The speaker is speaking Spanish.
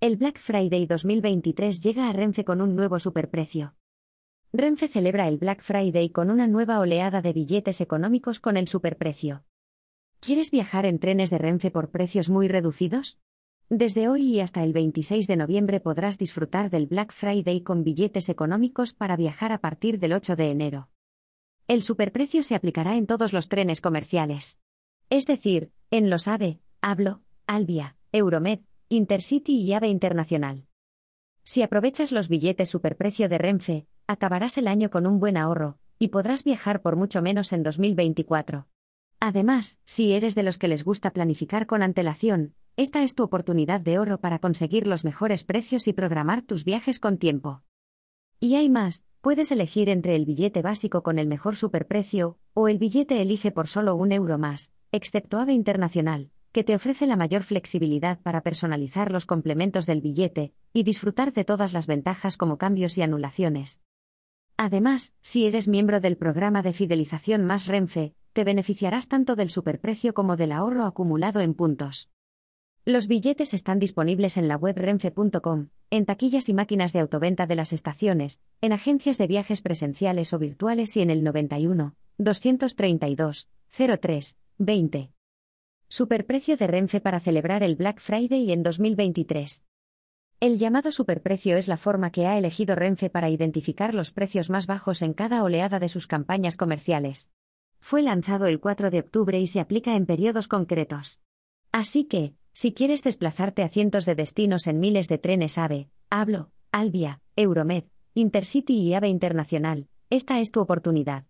El Black Friday 2023 llega a Renfe con un nuevo superprecio. Renfe celebra el Black Friday con una nueva oleada de billetes económicos con el superprecio. ¿Quieres viajar en trenes de Renfe por precios muy reducidos? Desde hoy y hasta el 26 de noviembre podrás disfrutar del Black Friday con billetes económicos para viajar a partir del 8 de enero. El superprecio se aplicará en todos los trenes comerciales. Es decir, en los AVE, Hablo, Albia, Euromed, Intercity y AVE Internacional. Si aprovechas los billetes superprecio de Renfe, acabarás el año con un buen ahorro, y podrás viajar por mucho menos en 2024. Además, si eres de los que les gusta planificar con antelación, esta es tu oportunidad de oro para conseguir los mejores precios y programar tus viajes con tiempo. Y hay más, puedes elegir entre el billete básico con el mejor superprecio, o el billete elige por solo un euro más, excepto AVE Internacional, que te ofrece la mayor flexibilidad para personalizar los complementos del billete y disfrutar de todas las ventajas como cambios y anulaciones. Además, si eres miembro del programa de fidelización Más Renfe, te beneficiarás tanto del superprecio como del ahorro acumulado en puntos. Los billetes están disponibles en la web renfe.com, en taquillas y máquinas de autoventa de las estaciones, en agencias de viajes presenciales o virtuales y en el 91 232 03 20. Superprecio de Renfe para celebrar el Black Friday en 2023. El llamado superprecio es la forma que ha elegido Renfe para identificar los precios más bajos en cada oleada de sus campañas comerciales. Fue lanzado el 4 de octubre y se aplica en periodos concretos. Así que, si quieres desplazarte a cientos de destinos en miles de trenes AVE, Hablo, Albia, Euromed, Intercity y AVE Internacional, esta es tu oportunidad.